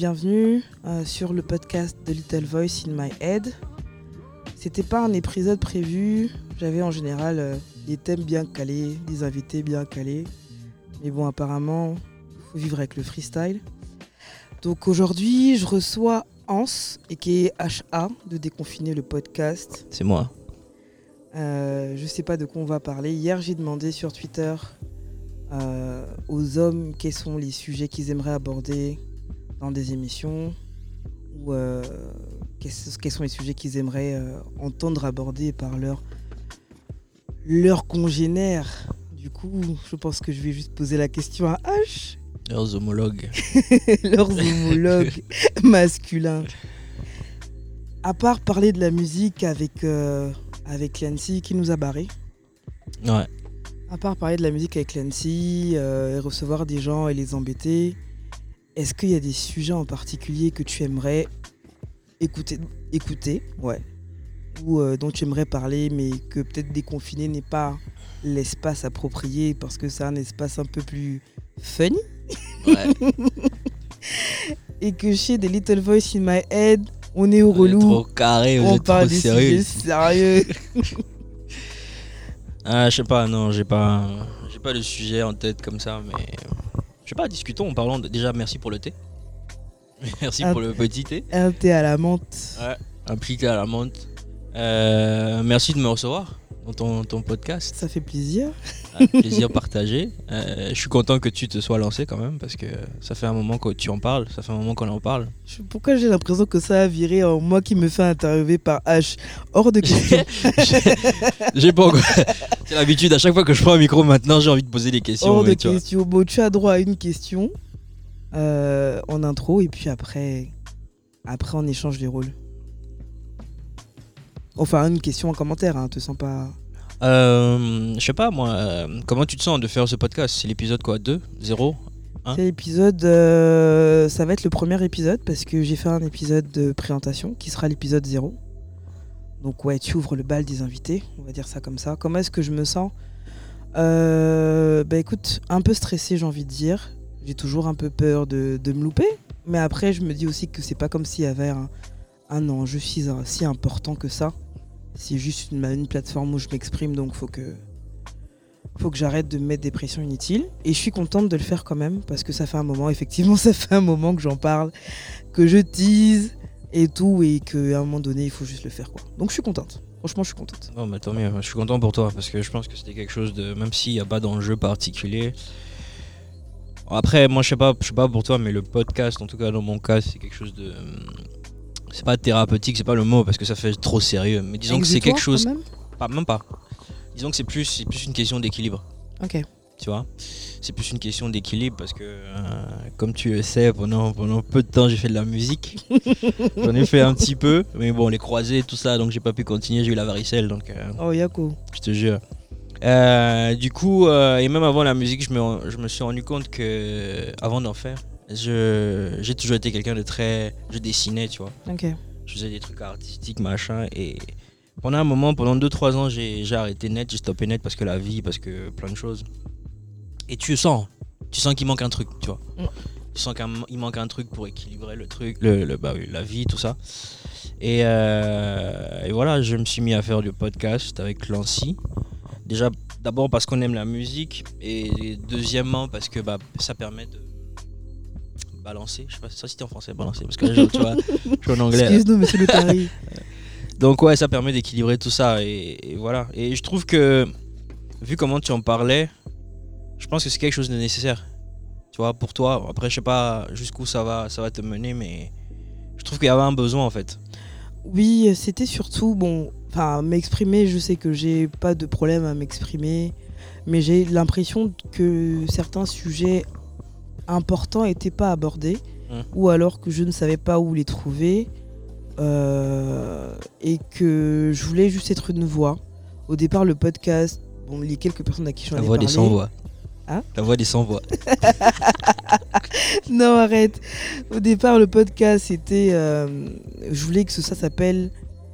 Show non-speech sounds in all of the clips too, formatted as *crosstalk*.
Bienvenue euh, sur le podcast de Little Voice in My Head. C'était pas un épisode prévu. J'avais en général euh, des thèmes bien calés, des invités bien calés. Mais bon, apparemment, faut vivre avec le freestyle. Donc aujourd'hui, je reçois Hans, et qui est HA, de Déconfiner le podcast. C'est moi. Euh, je sais pas de quoi on va parler. Hier, j'ai demandé sur Twitter euh, aux hommes quels sont les sujets qu'ils aimeraient aborder dans des émissions ou euh, quels, sont les sujets qu'ils aimeraient euh, entendre aborder par leur, leur congénère. Du coup, je pense que je vais juste poser la question à H, Leurs homologues. *laughs* leurs homologues *laughs* masculins. À part parler de la musique avec, euh, avec Clancy qui nous a barré, Ouais. à part parler de la musique avec Clancy euh, et recevoir des gens et les embêter, est-ce qu'il y a des sujets en particulier que tu aimerais écouter, écouter ouais, ou euh, dont tu aimerais parler, mais que peut-être déconfiné n'est pas l'espace approprié parce que c'est un espace un peu plus funny? Ouais. *laughs* et que chez des Little Voice in My Head, on est au relou, trop carré, on parle trop des sérieux. sérieux. *laughs* Ah, je sais pas, non, j'ai pas, j'ai pas de sujet en tête comme ça, mais sais pas, discutons en parlant de... déjà merci pour le thé. *laughs* Merci pour le petit thé. Un thé à la menthe. Ouais. Un petit thé à la menthe. Euh, merci de me recevoir dans ton, ton podcast. Ça fait plaisir. Un plaisir partagé. Euh, je suis content que tu te sois lancé quand même parce que ça fait un moment que tu en parles, ça fait un moment qu'on en parle. Pourquoi j'ai l'impression que ça a viré en moi qui me fais interviewer par H? Hors de question. *laughs* J'ai pas encore. *laughs* C'est l'habitude, à chaque fois que je prends un micro maintenant, j'ai envie de poser des questions. Hors de question. Bon, tu as droit à une question euh, en intro et puis après, après on échange les rôles. Enfin, une question en commentaire, hein, te sens pas. Euh, je sais pas moi, euh, comment tu te sens de faire ce podcast? C'est l'épisode quoi? 2 0 Hein? C'est l'épisode. euh, ça va être le premier épisode parce que j'ai fait un épisode de présentation qui sera l'épisode 0. Donc, ouais, tu ouvres le bal des invités, on va dire ça comme ça. Comment est-ce que je me sens? Euh, Bah écoute, un peu stressé, j'ai envie de dire. J'ai toujours un peu peur de, de me louper. Mais après, je me dis aussi que c'est pas comme s'il y avait un, un enjeu si, si important que ça. C'est juste une, plateforme où je m'exprime, donc faut que faut que j'arrête de me mettre des pressions inutiles. Et je suis contente de le faire quand même, parce que ça fait un moment, effectivement, *laughs* ça fait un moment que j'en parle, que je tease et tout, et qu'à un moment donné, il faut juste le faire. quoi. Donc je suis contente. Franchement, je suis contente. Bon, bah tant mieux, je suis content pour toi parce que je pense que c'était quelque chose de. Même s'il n'y a pas d'enjeu particulier. Après, moi je sais pas, je sais pas pour toi, mais le podcast, en tout cas dans mon cas, c'est quelque chose de. C'est pas thérapeutique, c'est pas le mot parce que ça fait trop sérieux. Mais disons que c'est quelque chose. même Pas, même pas. Disons que c'est plus, c'est plus une question d'équilibre. Ok. tu vois? C'est plus une question d'équilibre parce que, euh, comme tu le sais, pendant, pendant peu de temps, j'ai fait de la musique. *laughs* J'en ai fait un petit peu, mais bon, les croisés, tout ça, donc j'ai pas pu continuer, j'ai eu la varicelle, donc euh, Oh, Yako. je te jure. Euh, du coup, euh, et même avant la musique, je me, je me suis rendu compte que, avant d'en faire, j'ai toujours été quelqu'un de très. Je dessinais, tu vois. Ok. Je faisais des trucs artistiques, machin. Et pendant un moment, pendant 2-3 ans, j'ai arrêté net, j'ai stoppé net parce que la vie, parce que plein de choses. Et tu sens, tu sens qu'il manque un truc, tu vois. Mm. Tu sens qu'il manque un truc pour équilibrer le truc, le, le- bah la vie, tout ça. Et, euh, et voilà, je me suis mis à faire du podcast avec Lancy. Déjà, d'abord parce qu'on aime la musique, et deuxièmement parce que bah, ça permet de balancer. Je sais pas ça c'était en français, balancer. Parce que là, je- tu vois, je suis en anglais. là. Excuse-nous, monsieur le Tari. *laughs* Donc ouais, ça permet d'équilibrer tout ça et, et voilà. Et je trouve que vu comment tu en parlais, je pense que c'est quelque chose de nécessaire. Tu vois, pour toi. Après, je sais pas jusqu'où ça va, ça va te mener, mais je trouve qu'il y avait un besoin en fait. Oui, c'était surtout, bon, enfin, m'exprimer, je sais que j'ai pas de problème à m'exprimer, mais j'ai l'impression que certains sujets importants n'étaient pas abordés, Mm. ou alors que je ne savais pas où les trouver, euh, et que je voulais juste être une voix. Au départ, le podcast, bon, les quelques personnes à qui j'en La ai voix des parlé- sans-voix. Hein La voix des sans-voix. *laughs* non, arrête. Au départ, le podcast, c'était. euh, je voulais que ça s'appelle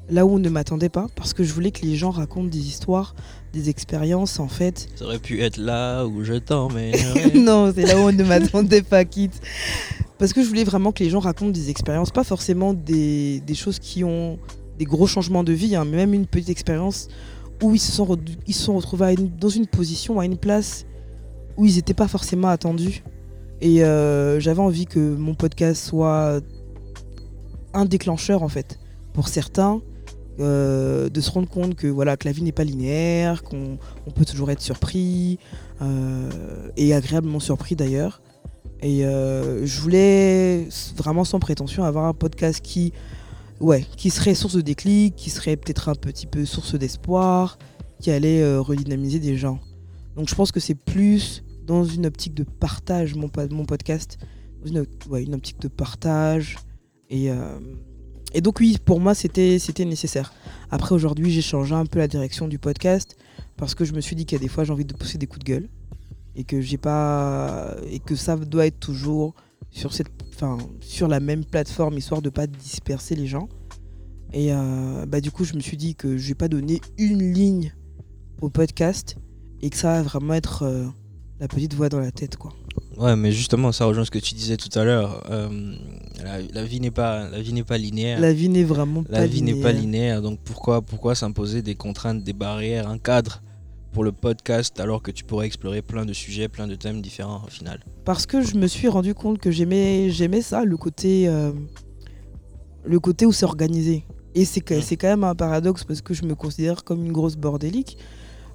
Là où on ne m'attendait pas, parce que je voulais que les gens racontent des histoires, des expériences, en fait. Ça aurait pu être là où je t'emmène. *laughs* non, c'est là où on ne m'attendait pas, quitte. parce que je voulais vraiment que les gens racontent des expériences, pas forcément des, des choses qui ont des gros changements de vie, hein, mais même une petite expérience où ils se sont, ils se sont retrouvés une- dans une position, à une place où ils n'étaient pas forcément attendus. Et euh, j'avais envie que mon podcast soit un déclencheur en fait pour certains. Euh, de se rendre compte que voilà que la vie n'est pas linéaire, qu'on on peut toujours être surpris euh, et agréablement surpris d'ailleurs. Et euh, je voulais vraiment sans prétention avoir un podcast qui, serait source de déclic, qui serait peut-être un petit peu source d'espoir, qui allait redynamiser des gens. Donc je pense que c'est plus dans une optique de partage mon, mon podcast, une, optique de partage. Et donc oui, pour moi c'était nécessaire. Après aujourd'hui j'ai changé un peu la direction du podcast parce que je me suis dit qu'il y a des fois j'ai envie de pousser des coups de gueule et que j'ai pas et que ça doit être toujours sur cette enfin sur la même plateforme histoire de pas disperser les gens et euh, bah du coup je me suis dit que je vais pas donner une ligne au podcast et que ça va vraiment être euh, la petite voix dans la tête Ouais, mais justement, ça rejoint ce que tu disais tout à l'heure. euh, la, la vie n'est pas, la vie n'est pas linéaire. la vie n'est vraiment La pas vie n'est pas linéaire. linéaire, donc pourquoi, pourquoi s'imposer des contraintes, des barrières, un cadre pour le podcast alors que tu pourrais explorer plein de sujets, plein de thèmes différents au final? Parce que je me suis rendu compte que j'aimais j'aimais ça le côté euh, le côté où c'est organisé et c'est que- Mm. c'est quand même un paradoxe parce que je me considère comme une grosse bordélique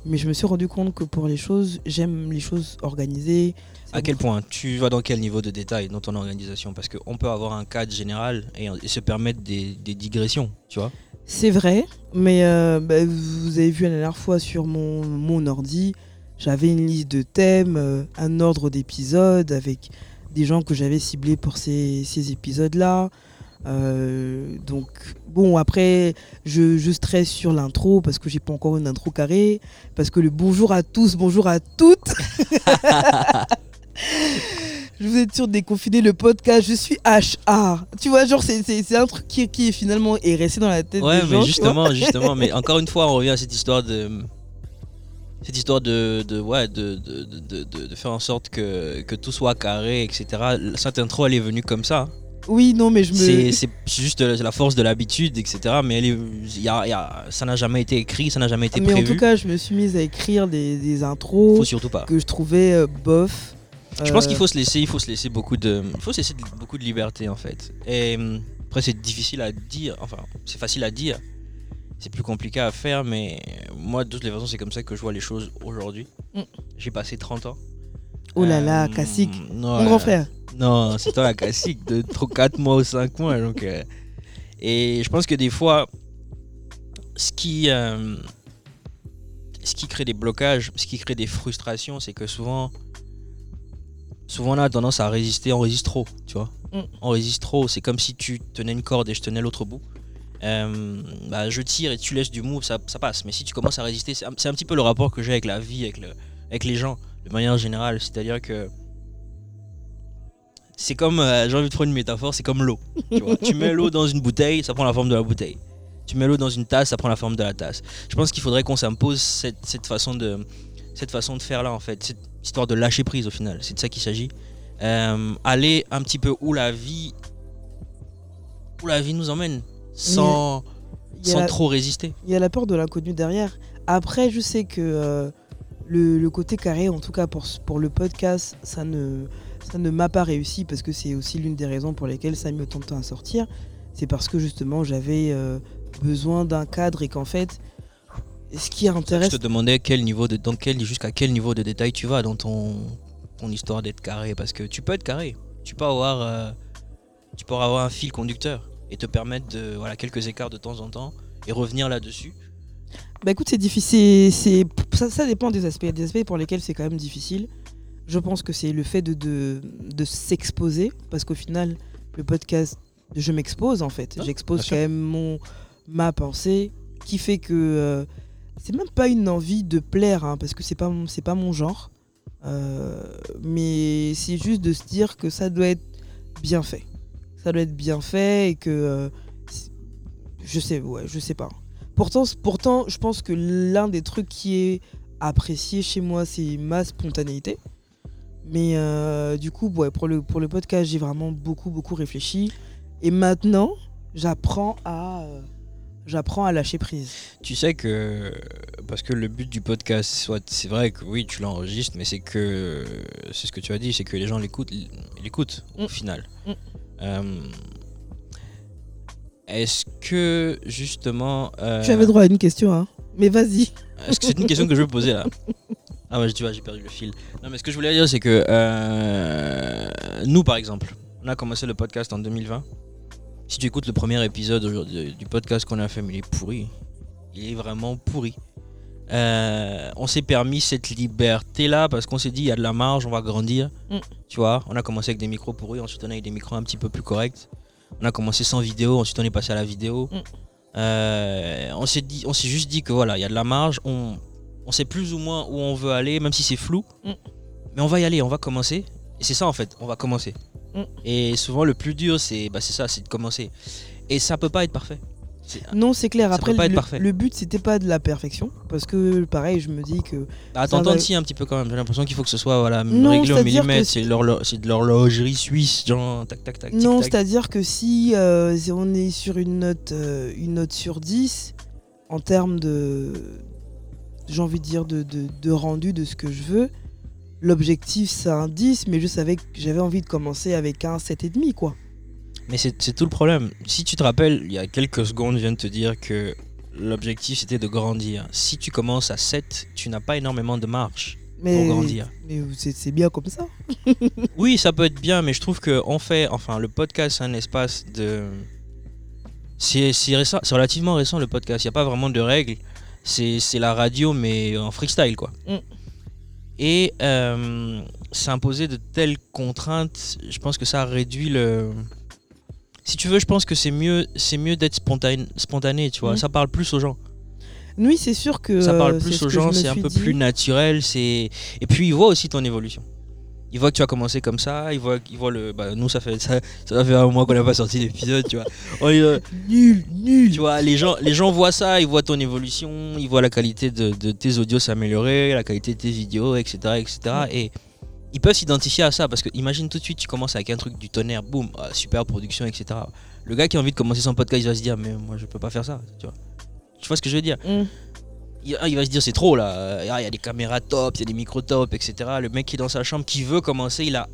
mais je me suis rendu compte que pour les choses j'aime les choses organisées. À quel point Tu vas dans quel niveau de détail dans ton organisation? Parce qu'on peut avoir un cadre général et, et se permettre des, des digressions, tu vois? C'est vrai, mais euh, bah, vous avez vu la dernière fois sur mon, mon ordi, j'avais une liste de thèmes, euh, un ordre d'épisodes avec des gens que j'avais ciblés pour ces, ces épisodes-là. Euh, donc, bon, après, je, je stresse sur l'intro parce que j'ai pas encore une intro carrée, parce que le bonjour à tous, bonjour à toutes. *laughs* Je vous êtes sûr de déconfiner le podcast, je suis HA. Tu vois, genre, c'est- un truc qui, qui finalement est resté dans la tête Ouais, des mais gens. justement, justement, mais *laughs* encore une fois, on revient à cette histoire de. Cette histoire de, de, ouais, de, de, de, de- de faire en sorte que, que tout soit carré, etc. Cette intro, elle est venue comme ça. Oui, non, mais je me. C'est c'est juste la force de l'habitude, etc. Mais elle est, y a, y a- ça n'a jamais été écrit, ça n'a jamais été mais en prévu. tout cas, je me suis mise à écrire des, des intros faut surtout pas. que je trouvais euh, bof. Je pense Euh, qu'il faut se laisser, il faut se laisser beaucoup de, il faut se laisser de- beaucoup de liberté en fait. Et après c'est difficile à dire, enfin c'est facile à dire, c'est plus compliqué à faire, mais moi de toutes les façons c'est comme ça que je vois les choses aujourd'hui. Mm. J'ai passé 30 ans. Oh là là, classique. non, Mon grand frère. Non, c'est toi la classique de trop 4 mois ou 5 mois. Donc, euh, et je pense que des fois, ce qui, euh, ce qui crée des blocages, ce qui crée des frustrations, c'est que souvent, souvent on a tendance à résister, on résiste trop, tu vois. Mm. On résiste trop, c'est comme si tu tenais une corde et je tenais l'autre bout. Euh, bah, je tire et tu laisses du mou, ça, ça passe. Mais si tu commences à résister, c'est un, un petit peu le rapport que j'ai avec la vie, avec, le, avec les gens, de manière générale. C'est-à-dire que c'est comme, euh, j'ai envie de prendre une métaphore, c'est comme l'eau. Tu, mets l'eau dans une bouteille, ça prend la forme de la bouteille. Tu mets l'eau dans une tasse, ça prend la forme de la tasse. Je pense qu'il faudrait qu'on s'impose cette, cette façon de cette façon de faire là en fait, cette histoire de lâcher prise au final. C'est de ça qu'il s'agit. Euh, aller un petit peu où la vie où la vie nous emmène sans, sans trop résister. il y a la peur de l'inconnu derrière. Après, je sais que euh, le, le côté carré, en tout cas pour, pour le podcast, ça ne, ça ne m'a pas réussi parce que c'est aussi l'une des raisons pour lesquelles ça a mis autant de temps à sortir. C'est parce que justement j'avais euh, besoin d'un cadre et qu'en fait, ce qui Je intéresse te demandais quel niveau de, dans quel, jusqu'à quel niveau de détail tu vas dans ton, ton histoire d'être carré. Parce que tu peux être carré. Tu peux avoir, euh, tu peux avoir un fil conducteur et te permettre de voilà, quelques écarts de temps en temps et revenir là-dessus. Bah écoute, c'est difficile. C'est, ça, ça dépend des aspects. Des aspects pour lesquels c'est quand même difficile. Je pense que c'est le fait de, de, de s'exposer. Parce qu'au final, le podcast, je m'expose en fait. Ah, J'expose sûr. quand même mon, ma pensée. Qui fait que euh, c'est même pas une envie de plaire. hein, parce que c'est pas, mon- c'est pas mon genre. Euh, mais c'est juste de se dire que ça doit être bien fait. Ça doit être bien fait et que. euh, je sais, ouais, je sais pas. Pourtant, pourtant, je pense que l'un des trucs qui est apprécié chez moi, c'est ma spontanéité. Mais euh, du coup, ouais, pour, le, pour le podcast, j'ai vraiment beaucoup, beaucoup réfléchi. Et maintenant, j'apprends à, euh, j'apprends à lâcher prise. Tu sais que. Parce que le but du podcast, soit c'est vrai que oui, tu l'enregistres, mais c'est que. C'est ce que tu as dit, c'est que les gens l'écoutent, ils l'écoutent au Mm. final. Mm. Euh, Est-ce que justement. euh, Tu avais droit à une question, hein. Mais vas-y. Est-ce que c'est une question que je veux poser là Ah ouais, tu vois, j'ai perdu le fil. Non, mais ce que je voulais dire, c'est que euh, nous, par exemple, on a commencé le podcast en 2020. Si tu écoutes le premier épisode aujourd'hui du podcast qu'on a fait, mais il est pourri. Il est vraiment pourri. Euh, on s'est permis cette liberté-là parce qu'on s'est dit, il y a de la marge, on va grandir. Mm. Tu vois, on a commencé avec des micros pourris, ensuite on a eu des micros un petit peu plus corrects. On a commencé sans vidéo, ensuite on est passé à la vidéo. Mm. Euh, on s'est dit, on s'est juste dit que voilà, il y a de la marge, on, on sait plus ou moins où on veut aller, même si c'est flou. Mm. Mais on va y aller, on va commencer. Et c'est ça en fait, on va commencer. Mm. Et souvent le plus dur, c'est bah, c'est ça, c'est de commencer. Et ça peut pas être parfait. C'est- Non, c'est clair. Ça Après, peut pas être le, parfait. le but, c'était pas de la perfection. Parce que, pareil, je me dis que. Bah, attends, va- si un petit peu quand même. J'ai l'impression qu'il faut que ce soit voilà, Non, réglé au c'est-à-dire que millimètre. c'est- C'est de l'horlo- c'est de l'horlogerie suisse, genre tac tac tac. tic, Non, tac. c'est-à-dire que si euh, si on est sur une note, euh, une note sur 10, en termes de. J'ai envie de dire de, de, de rendu de ce que je veux, l'objectif c'est un 10, mais je savais que j'avais envie de commencer avec un 7,5, quoi. Mais c'est tout le problème. Si tu te rappelles, il y a quelques secondes, je viens de te dire que l'objectif c'était de grandir. Si tu commences à 7, tu n'as pas énormément de marge Mais, pour grandir. mais c'est bien comme ça. *laughs* Oui, ça peut être bien, mais je trouve que on fait, enfin, le podcast, c'est un espace de. C'est relativement récent le podcast. Il n'y a pas vraiment de règles. C'est c'est la radio, mais en freestyle, quoi. Mm. Et euh, s'imposer de telles contraintes, je pense que ça réduit le. Si tu veux, je pense que c'est mieux, c'est mieux d'être spontané, spontané, tu vois. Mm. Ça parle plus aux gens. Oui, c'est sûr que. Ça parle plus aux gens, c'est un peu dit. plus naturel. C'est et puis ils voient aussi ton évolution. Ils voient que tu as commencé comme ça. Ils voient, ils voient le. Bah, nous, ça fait ça, ça fait un mois qu'on n'a pas sorti l'épisode, tu vois. *laughs* On est, euh, Nul, nul. tu vois, les gens, les gens voient ça, ils voient ton évolution, ils voient la qualité de, de tes audios s'améliorer, la qualité de tes vidéos, etc., etc. Et ils peuvent s'identifier à ça parce que imagine tout de suite, tu commences avec un truc du tonnerre, boum, ah, super production, etc. Le gars qui a envie de commencer son podcast, il va se dire, mais moi, je peux pas faire ça, tu vois. Tu vois ce que je veux dire? Mm. il, ah, il va se dire c'est trop là, Ah, il y a des caméras top, il y a des micros top, etc. Le mec qui est dans sa chambre, qui veut commencer, il a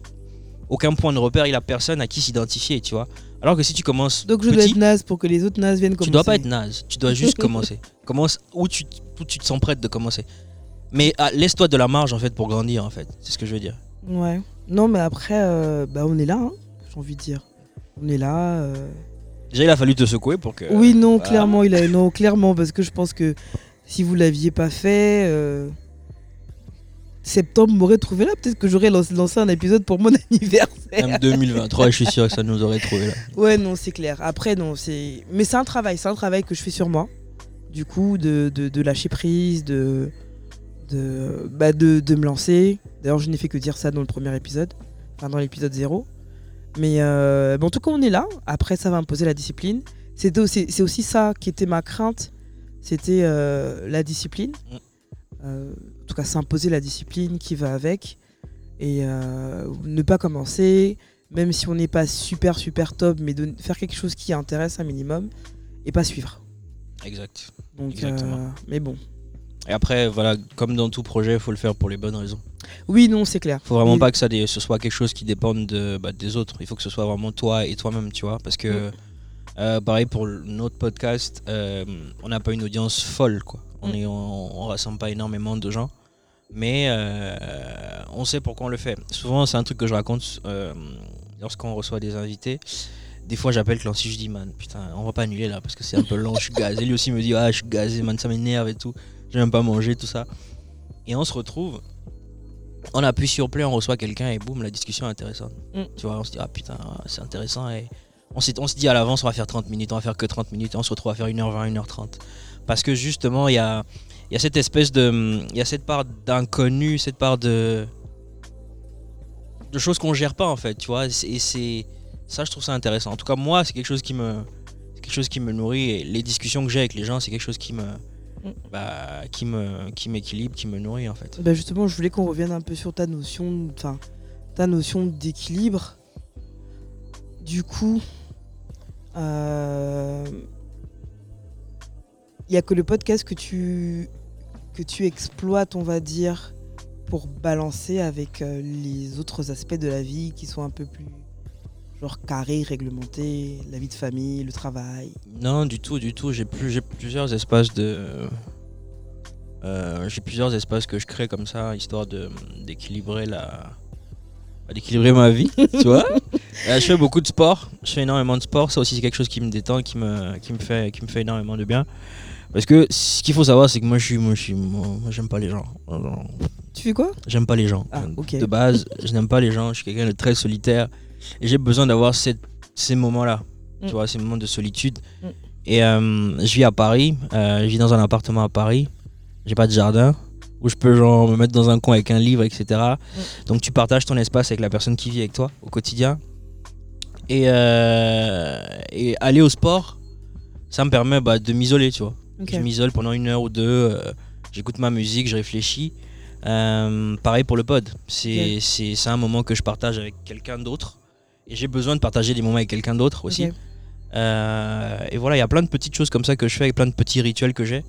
aucun point de repère, il a personne à qui s'identifier, tu vois. Alors que si tu commences Donc je dois petit, être naze pour que les autres nazes viennent commencer. tu dois pas être naze, tu dois juste *laughs* commencer. Commence où tu, où tu te sens prête de commencer. Mais ah, laisse-toi de la marge en fait pour grandir en fait, c'est ce que je veux dire. Ouais. Non, mais après, euh, bah, on est là, hein, j'ai envie de dire. On est là. euh. Déjà il a fallu te secouer pour que... oui, non, voilà. clairement, il a non, clairement, parce que je pense que si vous l'aviez pas fait, euh, septembre m'aurait trouvé là. Peut-être que j'aurais lancé, lancé un épisode pour mon *laughs* anniversaire. Même 2023, je suis sûr que ça nous aurait trouvé là. Ouais, non, c'est clair. Après, non, c'est. Mais c'est un travail, c'est un travail que je fais sur moi. Du coup, de, de, de lâcher prise, de. De, bah de, de me lancer. D'ailleurs, je n'ai fait que dire ça dans le premier épisode, enfin dans l'épisode 0. Mais euh, bon, en tout cas, on est là. Après, ça va imposer la discipline. Aussi, c'est aussi ça qui était ma crainte. C'était euh, la discipline. Mm. Euh, en tout cas, s'imposer la discipline qui va avec. Et euh, ne pas commencer, même si on n'est pas super super top, mais de faire quelque chose qui intéresse un minimum et pas suivre. Exact. Donc, Exactement. mais bon. Et après, voilà, comme dans tout projet, il faut le faire pour les bonnes raisons. Oui, non, c'est clair. faut vraiment pas que ça dé- ce soit quelque chose qui dépende de, bah, des autres. Il faut que ce soit vraiment toi et toi-même, tu vois. Parce que, Mm. euh, pareil pour notre podcast, euh, on n'a pas une audience folle, quoi. On Mm. on, on rassemble pas énormément de gens. Mais euh, on sait pourquoi on le fait. Souvent, c'est un truc que je raconte lorsqu'on reçoit des invités. Des fois, j'appelle Clancy, je dis, man, putain, on va pas annuler là parce que c'est un peu long, je suis gazé. Lui aussi me dit, ah, je suis gazé, man, ça m'énerve et tout. J'ai même pas mangé, tout ça. Et on se retrouve, on appuie sur play, on reçoit quelqu'un et boum, la discussion est intéressante. Mm. Tu vois, on se dit, ah putain, c'est intéressant. Et on, on se dit à l'avance, on va faire 30 minutes, on va faire que 30 minutes, et on se retrouve à faire 1h20, 1h30. Parce que justement, il y a, y a cette espèce de. Il y a cette part d'inconnu, cette part de. de choses qu'on gère pas en fait, tu vois. Et c'est-. Ça, je trouve ça intéressant. En tout cas, moi, c'est quelque chose qui me. c'est quelque chose qui me nourrit. Et les discussions que j'ai avec les gens, c'est quelque chose qui me. Bah, qui me qui m'équilibre, qui me nourrit en fait. Bah justement, je voulais qu'on revienne un peu sur ta notion, ta notion d'équilibre. Du coup, euh, il n'y a que le podcast que tu, que tu exploites, on va dire, pour balancer avec euh, les autres aspects de la vie qui sont un peu plus genre carrés, réglementés, la vie de famille, le travail. Non, du tout, du tout. J'ai plus, plusieurs espaces de. euh, j'ai plusieurs espaces que je crée comme ça, histoire d'équilibrer la, bah, d'équilibrer ma vie, *laughs* tu vois. Euh, je fais beaucoup de sport. Je fais énormément de sport. Ça aussi, c'est quelque chose qui me détend, qui me, qui me fait, qui me fait énormément de bien. Parce que ce qu'il faut savoir, c'est que moi, je suis, moi, je suis, moi, j'aime pas les gens. Tu fais quoi? J'aime pas les gens. Ah. De base, je n'aime pas les gens. Je suis quelqu'un de très solitaire. Et j'ai besoin d'avoir ces moments-là. Mm. Tu vois, ces moments de solitude. Mm. Et euh, je vis à Paris. euh, je vis dans un appartement à Paris. J'ai pas de jardin. Où je peux genre me mettre dans un coin avec un livre, etc. Mm. Donc tu partages ton espace avec la personne qui vit avec toi au quotidien. Et, euh, et aller au sport, ça me permet bah, de m'isoler, tu vois. Je m'isole pendant une heure ou deux, j'écoute ma musique, je réfléchis. Euh, pareil pour le pod. C'est un moment que je partage avec quelqu'un d'autre. Et j'ai besoin de partager des moments avec quelqu'un d'autre aussi. Euh, et voilà, il y a plein de petites choses comme ça que je fais, avec plein de petits rituels que j'ai.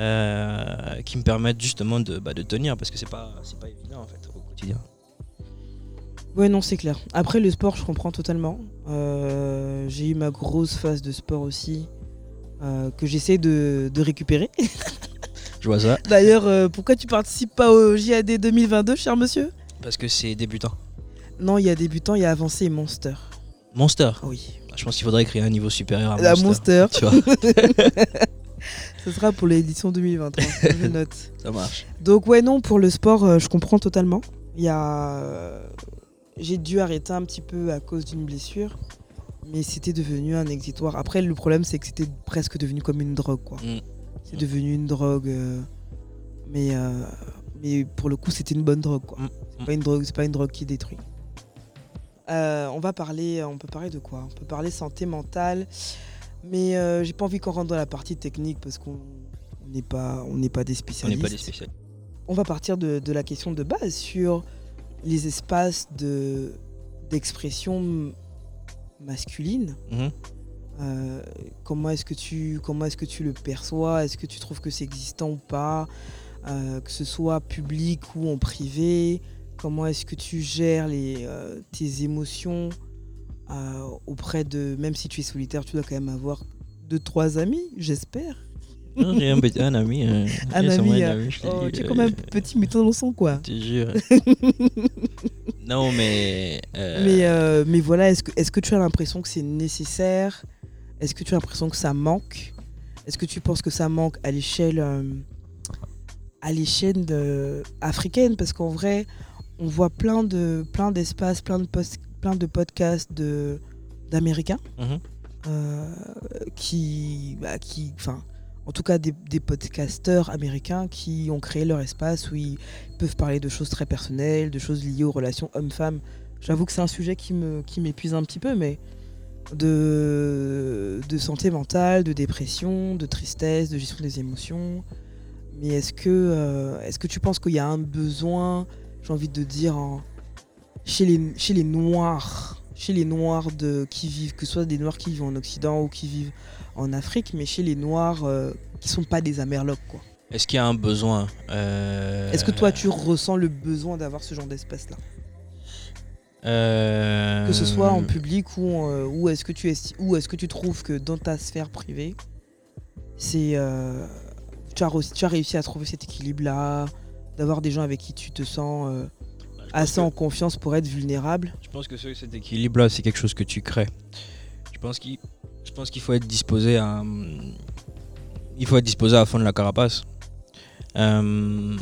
euh, qui me permettent justement de, bah, de tenir parce que c'est pas, c'est pas évident en fait au quotidien. Ouais, non, c'est clair. Après, le sport, je comprends totalement. Euh, j'ai eu ma grosse phase de sport aussi, que j'essaie de, de récupérer. *laughs* Je vois ça D'ailleurs, pourquoi tu participes pas au JAD 2022, cher monsieur? Parce que c'est débutant. Non, il y a débutant, il y a avancé et Monster. Monster, Oui. je pense qu'il faudrait créer un niveau supérieur à La Monster. Monster, Tu *laughs* vois, ce sera pour l'édition 2023. je *laughs* note. ça marche. Donc ouais non pour le sport euh, je comprends totalement. Il y a euh, j'ai dû arrêter un petit peu à cause d'une blessure mais c'était devenu un exitoire. Après le problème c'est que c'était presque devenu comme une drogue quoi. Mm. C'est devenu une drogue euh, mais euh, mais pour le coup c'était une bonne drogue quoi. Mm. C'est pas une drogue c'est pas une drogue qui détruit. Euh, on va parler on peut parler de quoi? On peut parler santé mentale mais euh, j'ai pas envie qu'on rentre dans la partie technique parce qu'on on n'est pas on n'est pas des On n'est spécialistes. pas des spécialistes. On va partir de, de la question de base sur les espaces de d'expression masculine. Mhm. Euh, comment est-ce que tu comment est-ce que tu le perçois? Est-ce que tu trouves que c'est existant ou pas? Que ce soit public ou en privé? Comment est-ce que tu gères les, euh, tes émotions euh, auprès de même si tu es solitaire, tu dois quand même avoir deux trois amis, j'espère. Non, J'ai un, petit- un ami. euh, Un ami, un euh, ami, Oh, tu es quand même petit mutant dans son quoi. Je te jure. *laughs* non, mais. Mais, mais voilà, est-ce que, est que tu as l'impression que c'est nécessaire? Est-ce que tu as l'impression que ça manque? Est-ce que tu penses que ça manque à l'échelle à l'échelle africaine? Parce qu'en vrai, on voit plein de plein d'espaces, plein de post- plein de podcasts de d'américains mhm. euh, qui bah, qui enfin en tout cas des, des podcasteurs américains qui ont créé leur espace où ils peuvent parler de choses très personnelles, de choses liées aux relations hommes-femmes. J'avoue que c'est un sujet qui me qui m'épuise un petit peu, mais de, de santé mentale, de dépression, de tristesse, de gestion des émotions. Mais est-ce que, euh, est-ce que tu penses qu'il y a un besoin, j'ai envie de dire, chez, les, chez les Noirs, chez les Noirs de, qui vivent, que ce soit des Noirs qui vivent en Occident ou qui vivent en Afrique, mais chez les Noirs euh, qui sont pas des Amerlocs, quoi. Est-ce qu'il y a un besoin euh, Est-ce que toi, tu ressens le besoin d'avoir ce genre d'espace-là? Euh, Que ce soit en public ou, en- euh, ou est-ce que, tu esti- ou est-ce que tu trouves que dans ta sphère privée, c'est tu, as, re- tu as réussi à trouver cet équilibre-là, d'avoir des gens avec qui tu te sens euh, pense assez que- en confiance pour être vulnérable Je pense que ce- cet équilibre-là, c'est quelque chose que tu crées. Je pense qu'il, je pense qu'il faut être disposé à, hum, il faut être disposé à fondre la carapace. Euh,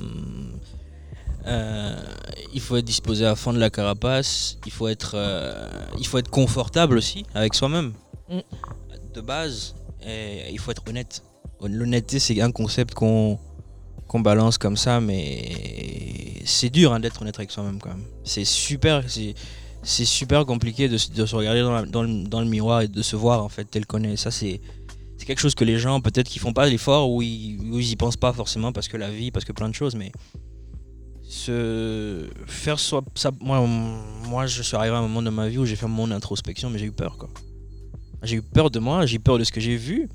euh, il faut être disposé à fondre la carapace. Il faut être, euh, il faut être confortable aussi avec soi-même. Mm. De base, et il faut être honnête. L'honnêteté, c'est un concept qu'on qu'on balance comme ça, mais c'est dur hein, d'être honnête avec soi-même quand même. C'est super, c'est super compliqué de, se- de se regarder dans, le, miroir et de se voir en fait tel qu'on est. Ça c'est c'est quelque chose que les gens peut-être qui font pas l'effort ou ils, ou ils y pensent pas forcément parce que la vie, parce que plein de choses, mais se faire soi, ça, moi, moi, je suis arrivé à un moment de ma vie où j'ai fait mon introspection, mais j'ai eu peur, quoi. J'ai eu peur de moi, j'ai eu peur de ce que j'ai vu.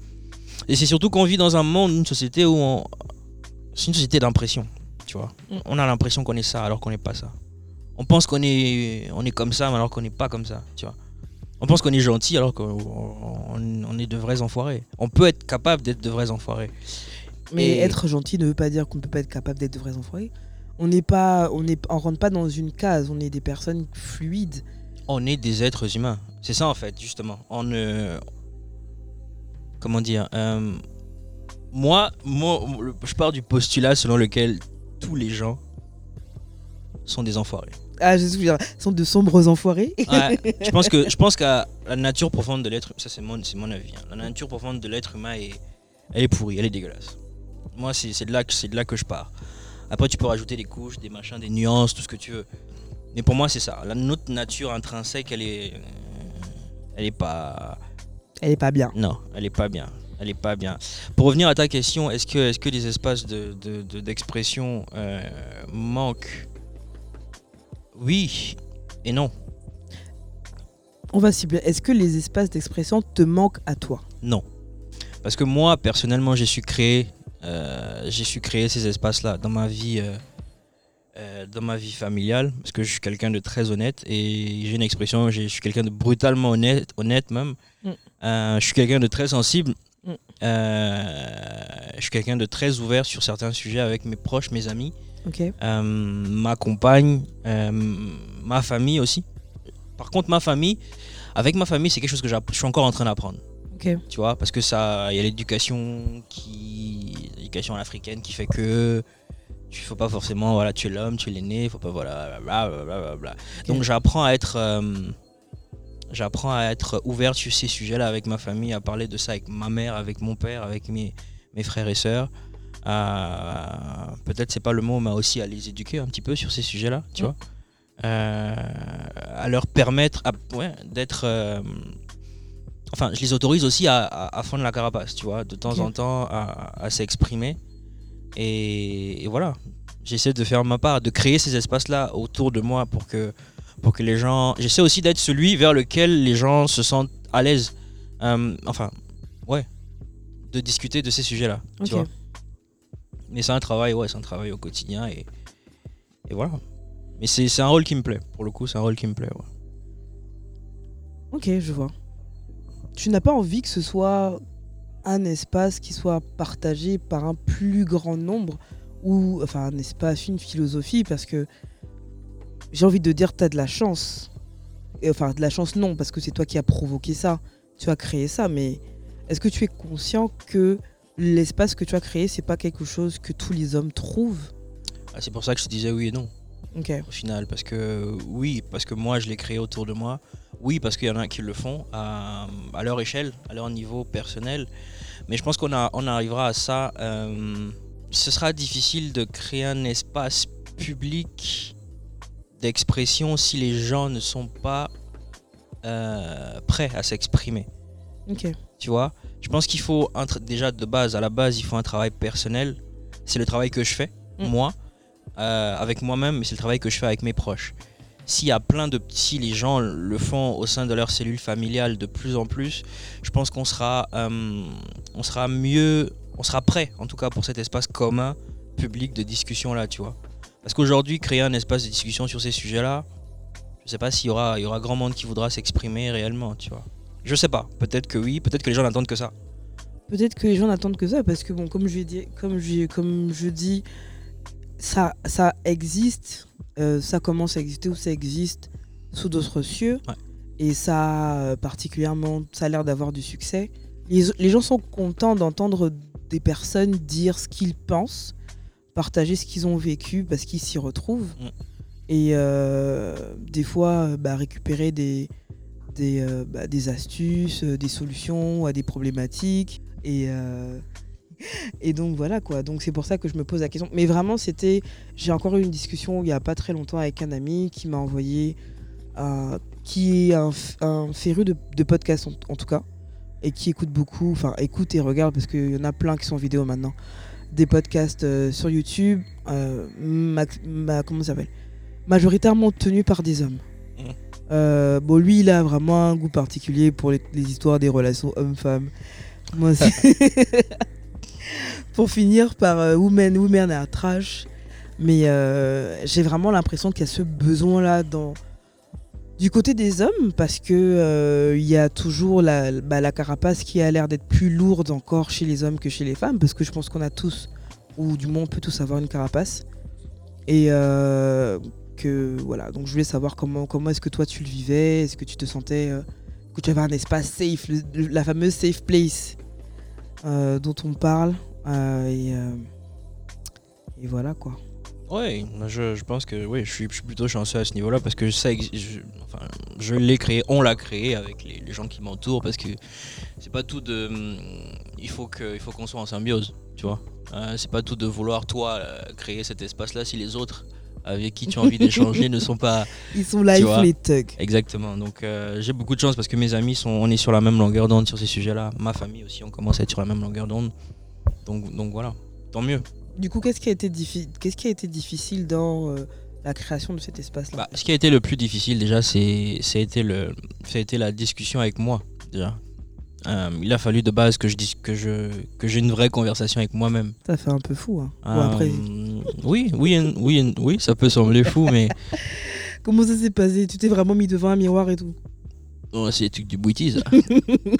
Et c'est surtout qu'on vit dans un monde, une société où on... c'est une société d'impression, tu vois. Mm. On a l'impression qu'on est ça alors qu'on n'est pas ça. On pense qu'on est, on est comme ça, mais alors qu'on n'est pas comme ça, tu vois. On pense qu'on est gentil alors qu'on on- on est de vrais enfoirés. On peut être capable d'être de vrais enfoirés. Mais Et- être gentil ne veut pas dire qu'on ne peut pas être capable d'être de vrais enfoirés. On n'est pas, on est, on rentre pas dans une case. On est des personnes fluides. on est des êtres humains. C'est ça en fait, justement. On ne. Comment dire euh, moi, moi, je pars du postulat selon lequel tous les gens sont des enfoirés. Ah, je souviens. Sont de sombres enfoirés. Ouais, je pense que je pense qu'à la nature profonde de l'être, ça c'est mon, c'est mon avis. hein. La nature profonde de l'être humain est, elle est pourrie, elle est dégueulasse. Moi, c'est c'est de là que c'est de là que je pars. Après, tu peux rajouter des couches, des machins, des nuances, tout ce que tu veux. Mais pour moi, c'est ça. La, notre nature intrinsèque, elle est, elle est pas, Elle est pas bien. non, elle est pas bien. Elle est pas bien. Pour revenir à ta question, est-ce que, est-ce que les espaces de, de- de- d'expression euh, manquent? Oui et non. On va cibler. Est-ce que les espaces d'expression te manquent à toi? Non. Parce que moi, personnellement, j'ai su créer, euh, j'ai su créer ces espaces-là dans ma vie, euh, dans ma vie familiale, parce que je suis quelqu'un de très honnête et j'ai une expression, je suis quelqu'un de brutalement honnête, honnête même. Mm. Euh, je suis quelqu'un de très sensible. Euh, je suis quelqu'un de très ouvert sur certains sujets avec mes proches, mes amis, euh, ma compagne, euh, ma famille aussi. Par contre, ma famille, avec ma famille, c'est quelque chose que je suis encore en train d'apprendre. Tu vois parce que ça il y a l'éducation qui l'éducation africaine qui fait que tu faut pas forcément voilà tu es l'homme tu es l'aîné faut pas voilà blablabla. donc j'apprends à être euh, j'apprends à être ouvert sur ces sujets là avec ma famille à parler de ça avec ma mère avec mon père avec mes, mes frères et sœurs. Euh, peut-être c'est pas le mot mais aussi à les éduquer un petit peu sur ces sujets là tu vois. Euh, à leur permettre à- ouais, d'être euh, enfin, je les autorise aussi à, à, à fondre la carapace, tu vois, de temps en temps à, à s'exprimer. Et, et voilà, j'essaie de faire ma part, de créer ces espaces-là autour de moi pour que, pour que les gens. J'essaie aussi d'être celui vers lequel les gens se sentent à l'aise. Euh, enfin, ouais, de discuter de ces sujets-là, tu vois. Mais c'est un travail, ouais, c'est un travail au quotidien et, et voilà. Mais c'est c'est un rôle qui me plaît, pour le coup, c'est un rôle qui me plaît, ouais. Ok, je vois. Tu n'as pas envie que ce soit un espace qui soit partagé par un plus grand nombre ou enfin un espace, une philosophie parce que j'ai envie de dire tu as de la chance. Et, enfin de la chance non parce que c'est toi qui as provoqué ça, tu as créé ça mais est-ce que tu es conscient que l'espace que tu as créé c'est pas quelque chose que tous les hommes trouvent? Ah, c'est pour ça que je te disais oui et non. OK. au final parce que oui parce que moi je l'ai créé autour de moi oui parce qu'il y en a qui le font à, à leur échelle à leur niveau personnel mais je pense qu'on a, on arrivera à ça euh, ce sera difficile de créer un espace public d'expression si les gens ne sont pas euh, prêts à s'exprimer OK. tu vois je pense qu'il faut un déjà de base à la base il faut un travail personnel c'est le travail que je fais Mm. moi euh, avec moi-même mais c'est le travail que je fais avec mes proches s'il y a plein de si les gens le font au sein de leur cellule familiale de plus en plus je pense qu'on sera euh, on sera mieux on sera prêt en tout cas pour cet espace commun public de discussion là tu vois parce qu'aujourd'hui créer un espace de discussion sur ces sujets là je sais pas s'il y aura il y aura grand monde qui voudra s'exprimer réellement tu vois. Je sais pas. Peut-être que oui peut-être que les gens n'attendent que ça. Peut-être que les gens n'attendent que ça parce que bon comme je dit comme je comme je dis ça ça existe euh, ça commence à exister ou ça existe sous d'autres cieux. Ouais. et ça euh, particulièrement ça a l'air d'avoir du succès. Les, les gens sont contents d'entendre des personnes dire ce qu'ils pensent, partager ce qu'ils ont vécu parce qu'ils s'y retrouvent Mm. et euh, des fois euh, bah, récupérer des des, euh, bah, des astuces, des solutions à des problématiques. Et, et donc voilà quoi. Donc c'est pour ça que je me pose la question. Mais vraiment, c'était. J'ai encore eu une discussion il n'y a pas très longtemps avec un ami qui m'a envoyé. qui est un, féru de, de podcast en, en tout cas. Et qui écoute beaucoup. Enfin, écoute et regarde parce qu'il y en a plein qui sont vidéo maintenant. Des podcasts euh, sur YouTube, euh, ma- ma- comment ça s'appelle? Majoritairement tenus par des hommes. Mhm. Euh, bon, lui, il a vraiment un goût particulier pour les, les histoires des relations hommes-femmes. Moi aussi. *laughs* pour finir par Women, Women are trash. Mais j'ai vraiment l'impression qu'il y a ce besoin-là dans du côté des hommes parce que euh, il y a toujours la, bah, la carapace qui a l'air d'être plus lourde encore chez les hommes que chez les femmes parce que je pense qu'on a tous ou du moins on peut tous avoir une carapace. Et euh, que voilà donc je voulais savoir comment comment est-ce que toi tu le vivais est-ce que tu te sentais euh, que tu avais un espace safe la fameuse safe place euh, dont on parle et voilà quoi Ouais, je, je pense que oui, je suis, je suis plutôt chanceux à ce niveau-là parce que ça, je, enfin, je l'ai créé, on l'a créé avec les, les gens qui m'entourent parce que c'est pas tout de. hum, Il faut que, il faut qu'on soit en symbiose, tu vois. Euh, c'est pas tout de vouloir toi euh, créer cet espace-là si les autres avec qui tu as envie d'échanger ne sont pas *laughs* ils sont là ils font les thugs exactement. Donc euh, j'ai beaucoup de chance parce que mes amis sont, on est sur la même longueur d'onde sur ces sujets-là. Ma famille aussi, on commence à être sur la même longueur d'onde. Donc, donc voilà, tant mieux. Du coup, qu'est-ce qui a été, diffi- qu'est-ce qui a été difficile dans euh, la création de cet espace-là? Bah, ce qui a été le plus difficile déjà, c'est été le été la discussion avec moi déjà. Euh, il a fallu de base que je que je que j'ai une vraie conversation avec moi-même. Ça fait un peu fou. Hein. Euh, après, oui, oui, oui, oui, ça peut sembler fou, mais *laughs* comment ça s'est passé? Tu t'es vraiment mis devant un miroir et tout? C'est des trucs du bouti ça.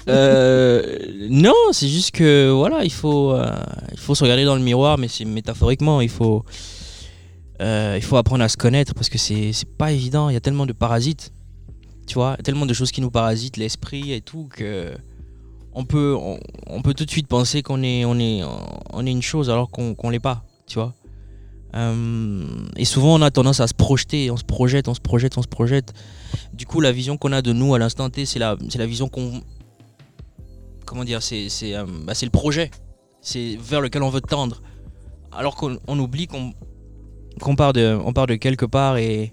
Euh, non, c'est juste que voilà, il faut euh, il faut se regarder dans le miroir, mais c'est métaphoriquement, il faut euh, il faut apprendre à se connaître parce que c'est pas évident. Il y a tellement de parasites, tu vois, tellement de choses qui nous parasitent l'esprit et tout que on peut on, peut tout de suite penser qu'on est on est on est une chose alors qu'on l'est pas, tu vois. Euh, et souvent on a tendance à se projeter, on se projette, on se projette, on se projette. Du coup, la vision qu'on a de nous à l'instant T, c'est la, la vision qu'on. Comment dire C'est euh, bah, le projet. C'est vers lequel on veut tendre. Alors qu'on on oublie qu'on qu'on part, de, on part de quelque part et.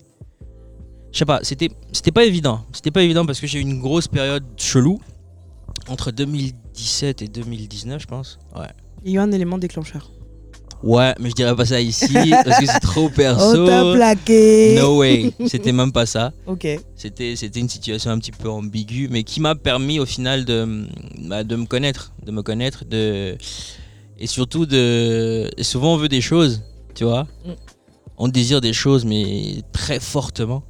Je sais pas, c'était c'était pas évident. C'était pas évident parce que j'ai eu une grosse période chelou entre 2017 et 2019, je pense. Ouais. Il y a eu un élément déclencheur. Ouais, mais je dirais pas ça ici parce que c'est trop perso. t'as plaqué no way, c'était même pas ça. Ok. C'était, c'était une situation un petit peu ambiguë, mais qui m'a permis au final de, bah, de me connaître, de me connaître, de et surtout de. et souvent on veut des choses, tu vois. Mm. On désire des choses, mais très fortement.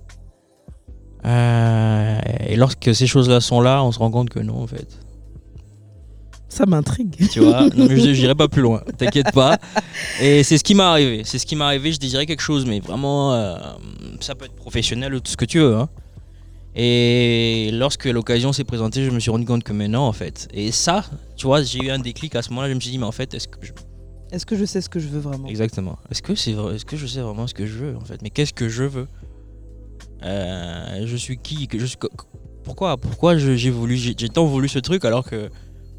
Euh, et lorsque ces choses-là sont là, on se rend compte que non, en fait. Ça m'intrigue. Tu vois, non, mais je n'irai pas plus loin, *laughs* t'inquiète pas. Et c'est ce qui m'est arrivé. C'est ce qui m'est arrivé. Je désirais quelque chose, mais vraiment, euh, ça peut être professionnel ou tout ce que tu veux. hein. Et lorsque l'occasion s'est présentée, je me suis rendu compte que mais non, en fait. Et ça, tu vois, j'ai eu un déclic à ce moment-là. Je me suis dit, mais en fait, est-ce que je... Est-ce que je sais ce que je veux vraiment? Exactement Est-ce que c'est vrai Est-ce que je sais vraiment ce que je veux, en fait? Mais qu'est-ce que je veux? Euh, Je suis qui? Que je suis... Pourquoi Pourquoi j'ai voulu J'ai j'ai tant voulu ce truc alors que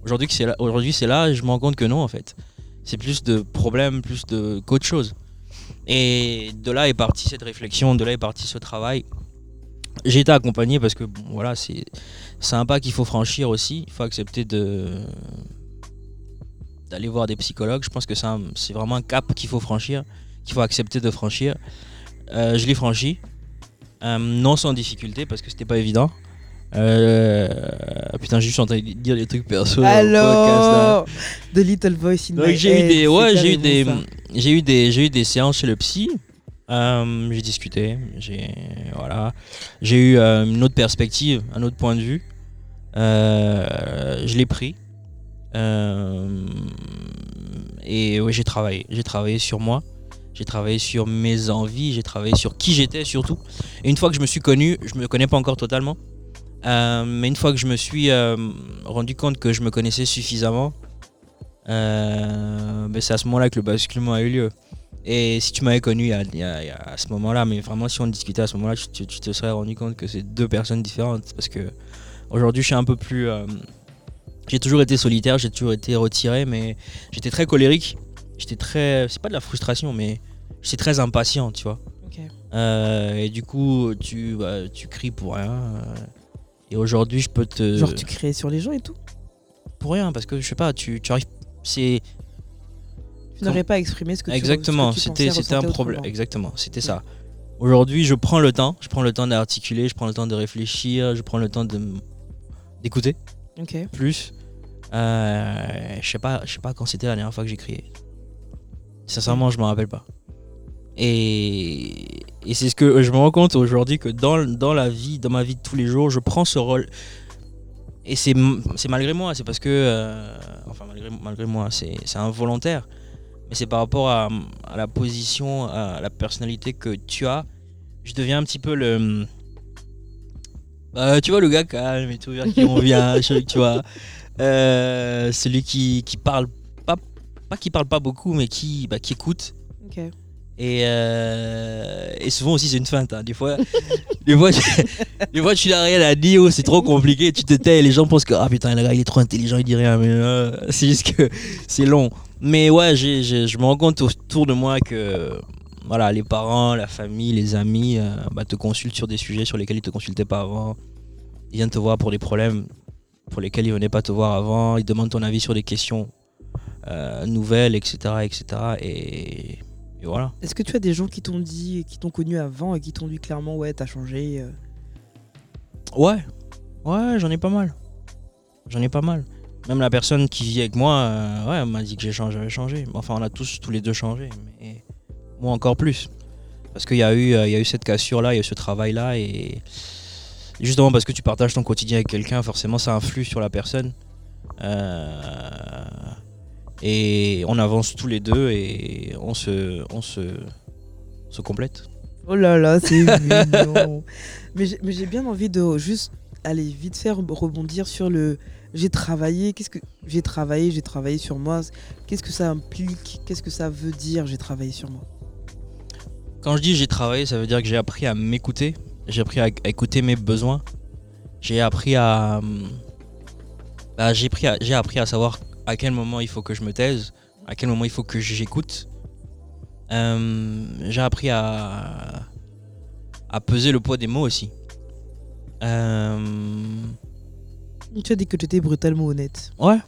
aujourd'hui c'est là, aujourd'hui c'est là, je me rends compte que non, en fait. C'est plus de problèmes, plus de qu'autre chose. Et de là est partie cette réflexion, de là est parti ce travail. J'ai été accompagné parce que voilà, c'est c'est un pas qu'il faut franchir aussi. Il faut accepter de d'aller voir des psychologues. Je pense que c'est c'est vraiment un cap qu'il faut franchir, qu'il faut accepter de franchir. Euh, je l'ai franchi, Euh, non sans difficulté parce que c'était pas évident. Euh, putain, j'ai juste en train de dire des trucs perso. podcast. Alors The Little Voice in Donc my j'ai eu head, des, ouais, j'ai eu des, j'ai eu des, j'ai eu des séances chez le psy. Euh, j'ai discuté, j'ai, voilà, j'ai eu euh, une autre perspective, un autre point de vue. Euh, je l'ai pris. Et ouais, j'ai travaillé, j'ai travaillé sur moi. J'ai travaillé sur mes envies, j'ai travaillé sur qui j'étais surtout. Et une fois que je me suis connu, je me connais pas encore totalement. Euh, mais une fois que je me suis euh, rendu compte que je me connaissais suffisamment, euh, ben c'est à ce moment-là que le basculement a eu lieu. Et si tu m'avais connu a à ce moment-là, mais vraiment si on discutait à ce moment-là, tu, tu- tu te serais rendu compte que c'est deux personnes différentes. Parce que aujourd'hui, je suis un peu plus. euh, j'ai toujours été solitaire, j'ai toujours été retiré, mais j'étais très colérique. J'étais très. C'est pas de la frustration, mais j'étais très impatient, tu vois. Et du coup, tu, bah, tu cries pour rien. Et aujourd'hui, je peux te. Genre, tu créais sur les gens et tout Pour rien, parce que je sais pas, tu, tu arrives. C'est. Tu n'aurais pas exprimé ce que tu Exactement, tu c'était pensais c'était un problème. Exactement, c'était ça. Aujourd'hui, je prends le temps, je prends le temps d'articuler, je prends le temps de réfléchir, je prends le temps d'écouter Ok. plus. Euh, je sais pas, je sais pas quand c'était la dernière fois que j'ai crié. Sincèrement, je me rappelle pas. Et, et c'est ce que je me rends compte aujourd'hui que dans, dans la vie, dans ma vie de tous les jours, je prends ce rôle. Et c'est malgré moi, c'est parce que. euh, enfin, malgré, malgré moi, c'est involontaire. Mais c'est par rapport à, à la position, à la personnalité que tu as. Je deviens un petit peu le. Bah, tu vois, le gars calme et tout, vers qui on vient, *laughs* tu vois. Euh, celui qui, qui parle pas, pas qui parle pas beaucoup, mais qui, bah, qui écoute. Ok. Et, euh, et souvent aussi, c'est une feinte. hein. Des fois, *laughs* fois, tu, fois, tu n'as rien à dire, c'est trop compliqué, tu te tais, et les gens pensent que ah putain, le gars il est trop intelligent, il dit rien. Mais euh, *laughs* c'est juste que c'est long. Mais ouais, je me rends compte autour de moi que voilà, les parents, la famille, les amis euh, bah, te consultent sur des sujets sur lesquels ils te consultaient pas avant. Ils viennent te voir pour des problèmes pour lesquels ils venaient pas te voir avant. Ils demandent ton avis sur des questions euh, nouvelles, etc., etc. Et, et voilà. Est-ce que tu as des gens qui t'ont dit, qui t'ont connu avant et qui t'ont dit clairement, ouais, t'as changé euh, Ouais, ouais, j'en ai pas mal. J'en ai pas mal. Même la personne qui vit avec moi, euh, ouais, elle m'a dit que j'ai changé, j'avais changé. Enfin, on a tous, tous les deux changé, mais moi encore plus. Parce qu'il y, a eu, euh, il y a eu cette cassure-là, il y a eu ce travail-là, et justement parce que tu partages ton quotidien avec quelqu'un, forcément ça influe sur la personne. Euh, et on avance tous les deux et on se, on se, on se complète. Oh là là, c'est *laughs* mignon. Mais j'ai mais j'ai bien envie de juste aller vite faire rebondir sur le j'ai travaillé. Qu'est-ce que j'ai travaillé J'ai travaillé sur moi. Qu'est-ce que ça implique? Qu'est-ce que ça veut dire J'ai travaillé sur moi. Quand je dis j'ai travaillé, ça veut dire que j'ai appris à m'écouter, j'ai appris à, écouter mes besoins, j'ai appris à, hum, bah, j'ai appris à savoir à quel moment il faut que je me taise, à quel moment il faut que j'écoute. Euh, j'ai appris à, à peser le poids des mots aussi. Euh, Tu as dit que tu étais brutalement honnête. ouais,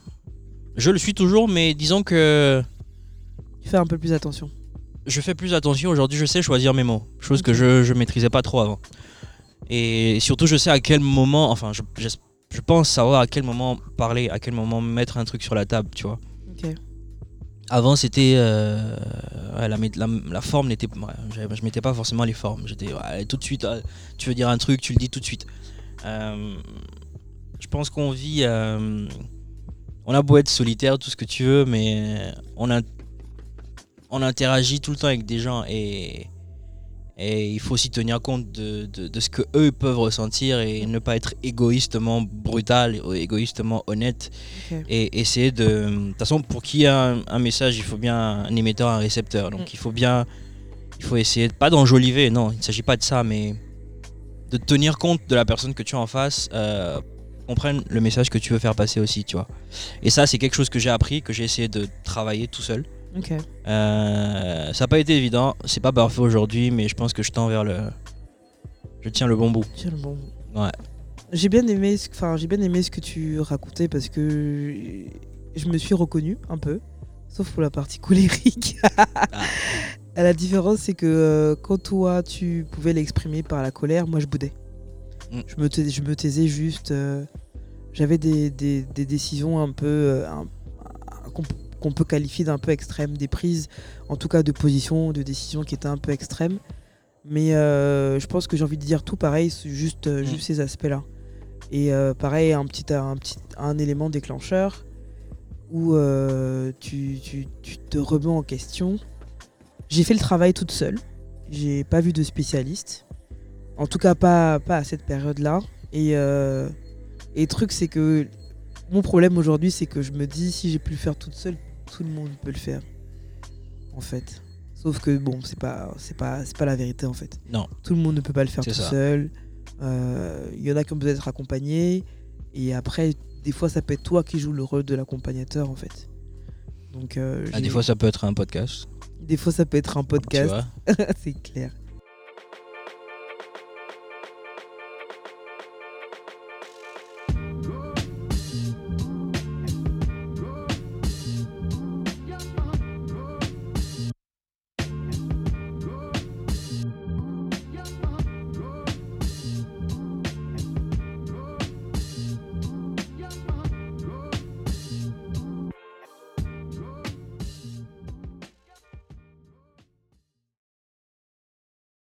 je le suis toujours, mais disons que Tu fais un peu plus attention. je fais plus attention aujourd'hui, je sais choisir mes mots, chose que je, je maîtrisais pas trop avant. Et surtout, je sais à quel moment, enfin, je, je, pense savoir à quel moment parler, à quel moment mettre un truc sur la table, tu vois. Avant, c'était. euh, la, mé- la, la forme n'était. ouais, je, mettais pas forcément les formes. J'étais ouais, tout de suite. ah, tu veux dire un truc, tu le dis tout de suite. Euh, je pense qu'on vit. euh, on a beau être solitaire, tout ce que tu veux, mais on, a, on interagit tout le temps avec des gens et. Et il faut aussi tenir compte de, de, de ce que eux peuvent ressentir et ne pas être égoïstement brutal, égoïstement honnête et essayer de. De toute façon, pour qu'il y ait un, un message, il faut bien un émetteur, un récepteur. Donc Mm. il faut bien. Il faut essayer, de- pas d'enjoliver, non, il ne s'agit pas de ça, mais de tenir compte de la personne que tu as en face, euh, comprenne le message que tu veux faire passer aussi, tu vois. Et ça, c'est quelque chose que j'ai appris, que j'ai essayé de travailler tout seul. Ok. Euh, ça n'a pas été évident, c'est pas parfait aujourd'hui, mais je pense que je tends vers le. Je tiens le bon bout. Tiens, le bon. Ouais. J'ai bien aimé, ce- enfin j'ai bien aimé ce que tu racontais parce que je me suis reconnue un peu, sauf pour la partie colérique. *laughs* la différence c'est que euh, quand toi tu pouvais l'exprimer par la colère, moi je boudais. Mm. Je, me tais- je me taisais juste. euh, J'avais des, des- des décisions un peu un- un- qu'on peut qualifier d'un peu extrêmes, des prises, en tout cas de position, de décision qui étaient un peu extrêmes. Mais euh, je pense que j'ai envie de dire tout pareil, juste, euh, Mm. juste ces aspects-là. Et euh, pareil, un petit, un petit un élément déclencheur où tu, tu- tu te remets en question. J'ai fait le travail toute seule. J'ai pas vu de spécialiste. En tout cas, pas, pas à cette période-là. Et, et le truc, c'est que mon problème aujourd'hui, c'est que je me dis, si j'ai pu le faire toute seule, tout le monde peut le faire. En fait. Sauf que bon, c'est pas, c'est pas, c'est pas la vérité en fait. Non. Tout le monde ne peut pas le faire tout ça. seul. Euh, Il y en a qui ont besoin d'être accompagnés. Et après, des fois, ça peut être toi qui joues le rôle de l'accompagnateur en fait. Donc, euh, Ah, des fois, ça peut être un podcast. des fois, ça peut être un podcast. *laughs* c'est clair.